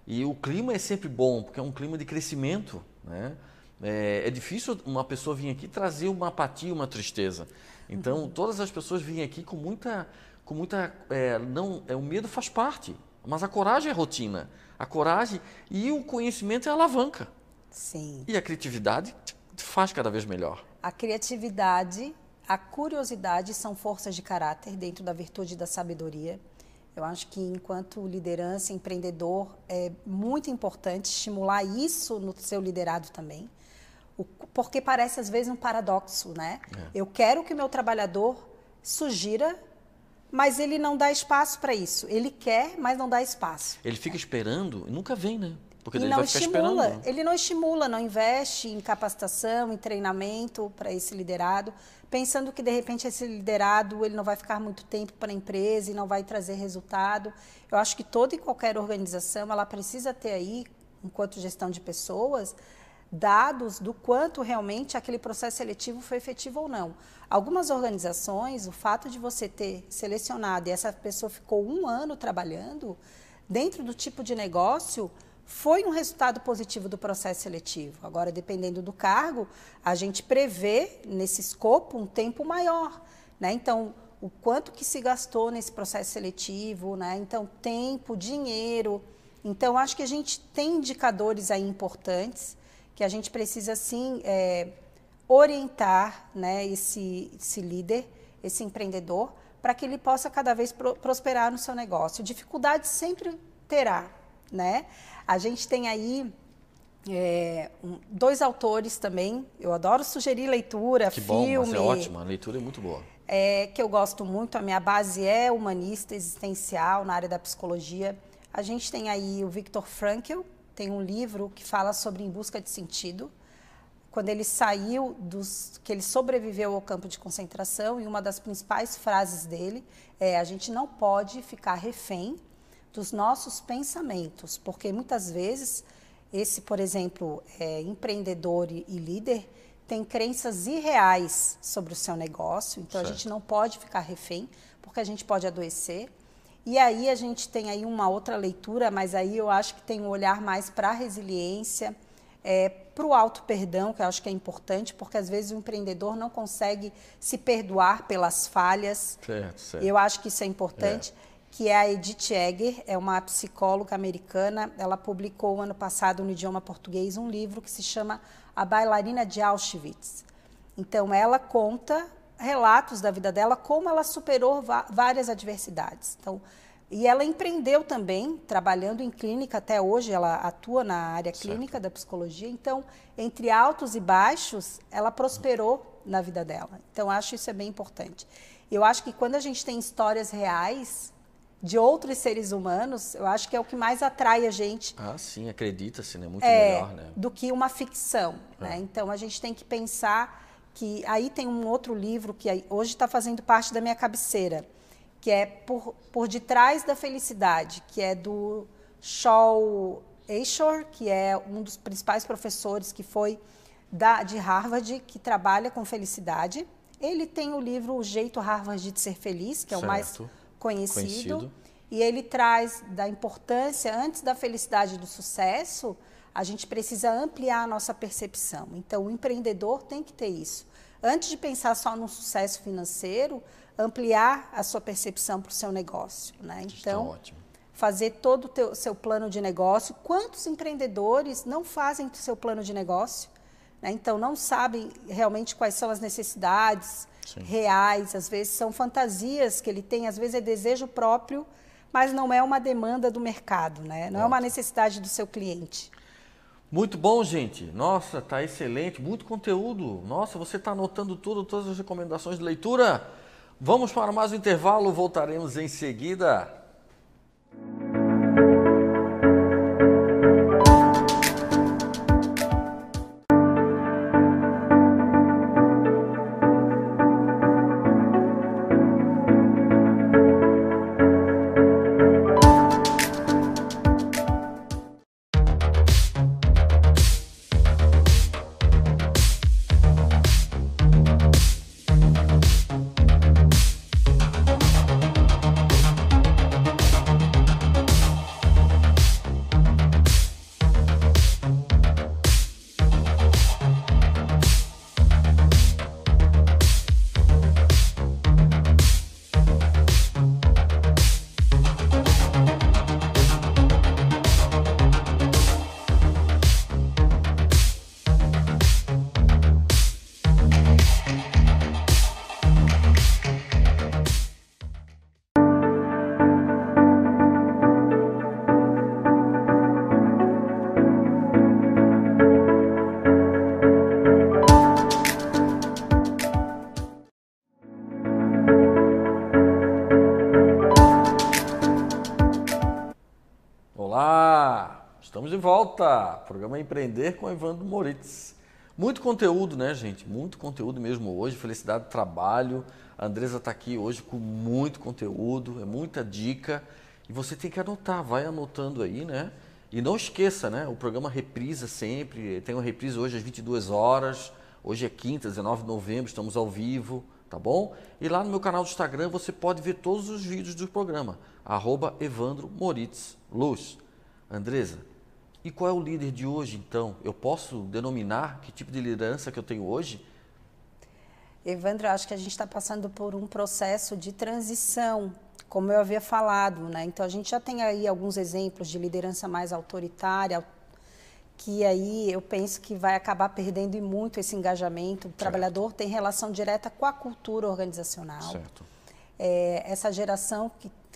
E o clima é sempre bom, porque é um clima de crescimento. Né? É, é, difícil uma pessoa vir aqui trazer uma apatia, uma tristeza. Então, uhum. todas as pessoas vêm aqui com muita. Com muita é, não, é, o medo faz parte, mas a coragem é rotina. A coragem e o conhecimento é alavanca.
Sim.
E a criatividade faz cada vez melhor.
A criatividade, a curiosidade são forças de caráter dentro da virtude da sabedoria. Eu acho que, enquanto liderança, empreendedor, é muito importante estimular isso no seu liderado também. porque parece, às vezes, um paradoxo, né? É. Eu quero que o meu trabalhador sugira, mas ele não dá espaço para isso. Ele quer, mas não dá espaço.
Ele fica esperando e nunca vem, né?
Porque ele não estimula, ele não estimula, não investe em capacitação, em treinamento para esse liderado pensando que de repente esse liderado ele não vai ficar muito tempo para a empresa e não vai trazer resultado. Eu acho que toda e qualquer organização ela precisa ter aí, enquanto gestão de pessoas, dados do quanto realmente aquele processo seletivo foi efetivo ou não. Algumas organizações, o fato de você ter selecionado e essa pessoa ficou um ano trabalhando dentro do tipo de negócio foi um resultado positivo do processo seletivo. Agora, dependendo do cargo, a gente prevê nesse escopo um tempo maior, né? Então, o quanto que se gastou nesse processo seletivo, né? Então, tempo, dinheiro. Então, acho que a gente tem indicadores aí importantes que a gente precisa, sim, é, orientar né, esse, esse líder, esse empreendedor, para que ele possa cada vez pro, prosperar no seu negócio. Dificuldade sempre terá, né? A gente tem aí é, um, dois autores também. Eu adoro sugerir leitura,
que
filme.
Bom, mas é ótima, a leitura é muito boa.
É, que eu gosto muito. A minha base é humanista, existencial, na área da psicologia. A gente tem aí o Viktor Frankl, tem um livro que fala sobre Em Busca de Sentido. Quando ele saiu dos. que ele sobreviveu ao campo de concentração, e uma das principais frases dele é: a gente não pode ficar refém dos nossos pensamentos, porque muitas vezes esse, por exemplo, é, empreendedor e, e, líder tem crenças irreais sobre o seu negócio, então certo. a gente não pode ficar refém, porque a gente pode adoecer. E aí a gente tem aí uma outra leitura, mas aí eu acho que tem um olhar mais para a resiliência, é, para o auto perdão, que eu acho que é importante, porque às vezes o empreendedor não consegue se perdoar pelas falhas.
Certo, certo.
Eu acho que isso é importante. É que é a Edith Egger, é uma psicóloga americana. Ela publicou ano passado no idioma português um livro que se chama A Bailarina de Auschwitz. Então, ela conta relatos da vida dela, como ela superou várias adversidades. Então, e ela empreendeu também, trabalhando em clínica até hoje, ela atua na área clínica certo. da psicologia. Então, entre altos e baixos, ela prosperou na vida dela. Então, acho isso é bem importante. Eu acho que quando a gente tem histórias reais, de outros seres humanos, eu acho que é o que mais atrai a gente.
Ah, sim, acredita-se, né? Muito é, melhor, né?
Do que uma ficção, é. né? Então a gente tem que pensar que aí tem um outro livro que hoje está fazendo parte da minha cabeceira, que é por, por detrás da felicidade, que é do Shaw Ashore, que é um dos principais professores que foi da, de Harvard, que trabalha com felicidade. Ele tem o livro O Jeito Harvard de Ser Feliz, que é certo. o mais conhecido, conhecido. E ele traz da importância, antes da felicidade e do sucesso, a gente precisa ampliar a nossa percepção. Então, o empreendedor tem que ter isso. Antes de pensar só no sucesso financeiro, ampliar a sua percepção para o seu negócio. Né? Então, fazer todo o teu, seu plano de negócio. Quantos empreendedores não fazem o seu plano de negócio? Né? Então, não sabem realmente quais são as necessidades Sim. reais, às vezes são fantasias que ele tem, às vezes é desejo próprio, mas não é uma demanda do mercado, né? não é uma necessidade do seu cliente.
Muito bom, gente. Nossa, tá excelente, muito conteúdo. Nossa, você está anotando tudo, todas as recomendações de leitura. Vamos para mais um intervalo, voltaremos em seguida. Volta, programa Empreender com Evandro Moritz. Muito conteúdo, né, gente? Muito conteúdo mesmo hoje. Felicidade do trabalho. A Andresa está aqui hoje com muito conteúdo, é muita dica. E você tem que anotar, vai anotando aí, né? E não esqueça, né? O programa reprisa sempre. Tem uma reprise hoje às 22 horas. Hoje é quinta, 19 de novembro, estamos ao vivo, tá bom? E lá no meu canal do Instagram você pode ver todos os vídeos do programa. Arroba Evandro Moritz Luz. Andresa, e qual é o líder de hoje, então? Eu posso denominar que tipo de liderança que eu tenho hoje?
Evandro, acho que a gente está passando por um processo de transição, como eu havia falado, né? Então a gente já tem aí alguns exemplos de liderança mais autoritária, que aí eu penso que vai acabar perdendo muito esse engajamento. O certo. trabalhador tem relação direta com a cultura organizacional. Certo. É, essa geração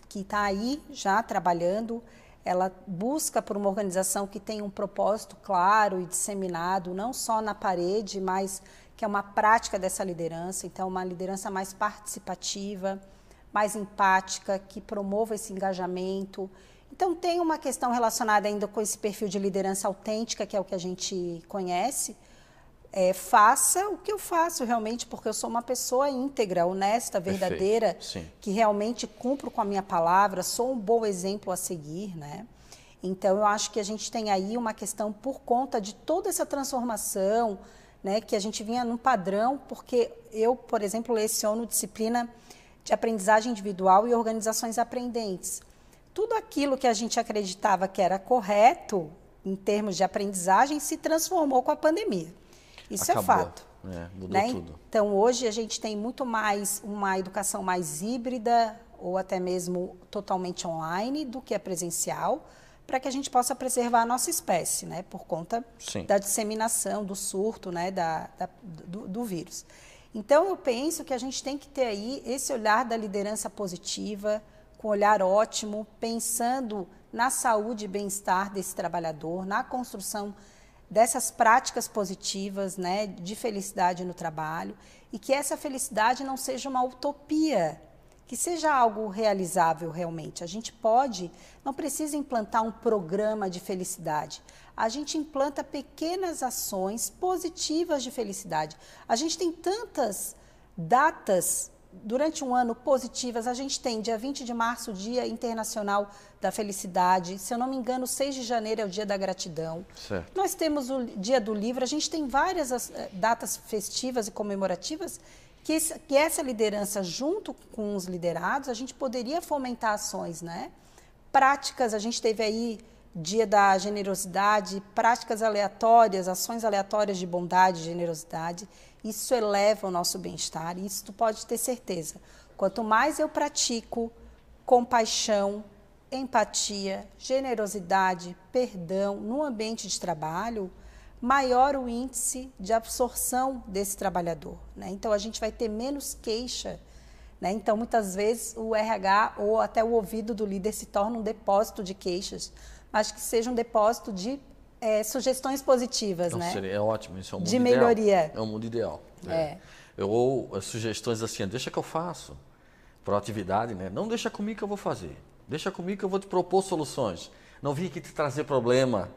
que está aí já trabalhando, ela busca por uma organização que tenha um propósito claro e disseminado, não só na parede, mas que é uma prática dessa liderança, então uma liderança mais participativa, mais empática, que promova esse engajamento. Então tem uma questão relacionada ainda com esse perfil de liderança autêntica, que é o que a gente conhece, é, faça o que eu faço realmente, porque eu sou uma pessoa íntegra, honesta, verdadeira, que realmente cumpro com a minha palavra, sou um bom exemplo a seguir, né? Então, eu acho que a gente tem aí uma questão por conta de toda essa transformação, né, que a gente vinha num padrão, porque eu, por exemplo, leciono disciplina de aprendizagem individual e organizações aprendentes. Tudo aquilo que a gente acreditava que era correto em termos de aprendizagem se transformou com a pandemia. Isso é Acabou. é fato. É, mudou né? tudo. Então, hoje a gente tem muito mais uma educação mais híbrida ou até mesmo totalmente online do que a presencial, para que a gente possa preservar a nossa espécie, né? Por conta Sim. da disseminação, do surto, né? Da, da do, do vírus. Então, eu penso que a gente tem que ter aí esse olhar da liderança positiva, com um olhar ótimo, pensando na saúde e bem-estar desse trabalhador, na construção dessas práticas positivas, né, de felicidade no trabalho e que essa felicidade não seja uma utopia, que seja algo realizável realmente. A gente pode, não precisa implantar um programa de felicidade. A gente implanta pequenas ações positivas de felicidade. A gente tem tantas datas durante um ano positivas. A gente tem dia 20 de março, Dia Internacional da Felicidade. Se eu não me engano, 6 de janeiro é o Dia da Gratidão. Certo. Nós temos o Dia do Livro. A gente tem várias eh, datas festivas e comemorativas que, que essa liderança, junto com os liderados, a gente poderia fomentar ações, né? Práticas, a gente teve aí Dia da Generosidade, práticas aleatórias, ações aleatórias de bondade e generosidade. Isso eleva o nosso bem-estar isso tu pode ter certeza. Quanto mais eu pratico compaixão, empatia, generosidade, perdão no ambiente de trabalho, maior o índice de absorção desse trabalhador. Né? Então, a gente vai ter menos queixa. Né? Então, muitas vezes, o RH ou até o ouvido do líder se torna um depósito de queixas, mas que seja um depósito de é, sugestões positivas.
Então,
né?
É ótimo, isso é um mundo
de
ideal.
melhoria.
É um mundo ideal. É.
é.
Ou sugestões assim, deixa que eu faço. Proatividade, né? Não deixa comigo que eu vou fazer. Deixa comigo que eu vou te propor soluções. Não vim aqui te trazer problema.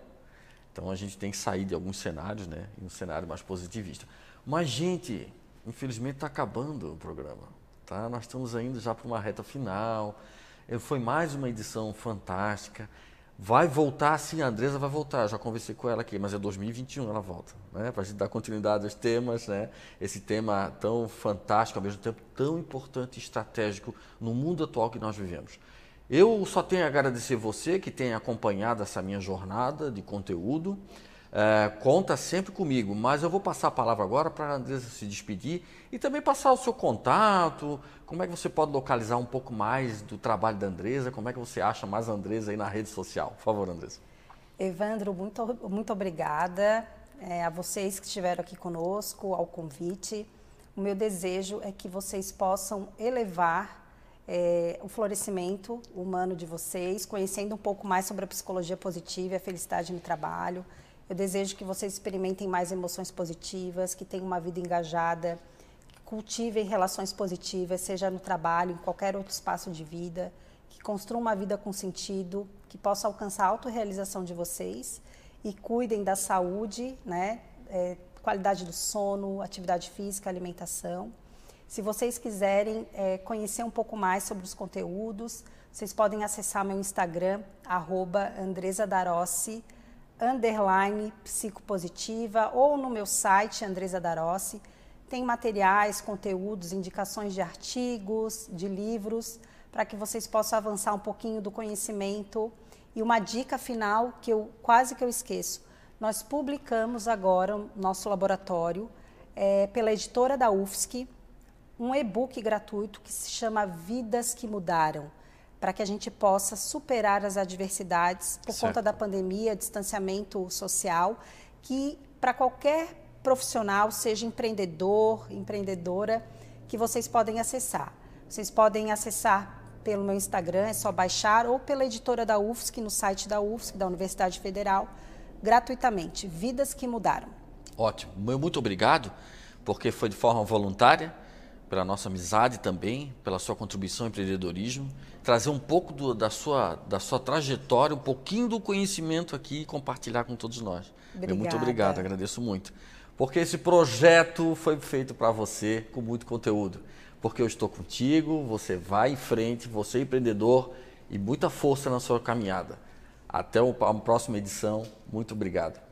Então a gente tem que sair de alguns cenários, né? E um cenário mais positivista. Mas, gente, infelizmente está acabando o programa. Tá? Nós estamos indo já para uma reta final. Foi mais uma edição fantástica. Vai voltar sim, a Andresa vai voltar. Já conversei com ela aqui, mas é 2021 ela volta, né? Para a gente dar continuidade aos temas, né? Esse tema tão fantástico, ao mesmo tempo tão importante e estratégico no mundo atual que nós vivemos. Eu só tenho a agradecer você que tem acompanhado essa minha jornada de conteúdo. É, conta sempre comigo, mas eu vou passar a palavra agora para a Andresa se despedir e também passar o seu contato, como é que você pode localizar um pouco mais do trabalho da Andresa, como é que você acha mais a Andresa aí na rede social. Por favor, Andresa.
Evandro, muito, muito obrigada é, a vocês que estiveram aqui conosco, ao convite. O meu desejo é que vocês possam elevar é, o florescimento humano de vocês, conhecendo um pouco mais sobre a psicologia positiva e a felicidade no trabalho. Eu desejo que vocês experimentem mais emoções positivas, que tenham uma vida engajada, que cultivem relações positivas, seja no trabalho, em qualquer outro espaço de vida, que construam uma vida com sentido, que possam alcançar a autorrealização de vocês e cuidem da saúde, né? É, qualidade do sono, atividade física, alimentação. Se vocês quiserem é, conhecer um pouco mais sobre os conteúdos, vocês podem acessar meu Instagram, arroba underline psicopositiva, ou no meu site, Andresa Darossi. Tem materiais, conteúdos, indicações de artigos, de livros, para que vocês possam avançar um pouquinho do conhecimento. E uma dica final que eu quase que eu esqueço. Nós publicamos agora nosso laboratório é, pela editora da UFSC, um e-book gratuito que se chama Vidas que Mudaram, para que a gente possa superar as adversidades por certo. conta da pandemia, distanciamento social, que para qualquer profissional, seja empreendedor, empreendedora, que vocês podem acessar. Vocês podem acessar pelo meu Instagram, é só baixar, ou pela editora da UFSC, no site da UFSC, da Universidade Federal, gratuitamente. Vidas que mudaram.
Ótimo. Muito obrigado, porque foi de forma voluntária pela nossa amizade também, pela sua contribuição ao empreendedorismo, trazer um pouco do, da, sua, da sua trajetória, um pouquinho do conhecimento aqui e compartilhar com todos nós. Muito obrigado, agradeço muito. Porque esse projeto foi feito para você com muito conteúdo. Porque eu estou contigo, você vai em frente, você é empreendedor e muita força na sua caminhada. Até a próxima edição. Muito obrigado.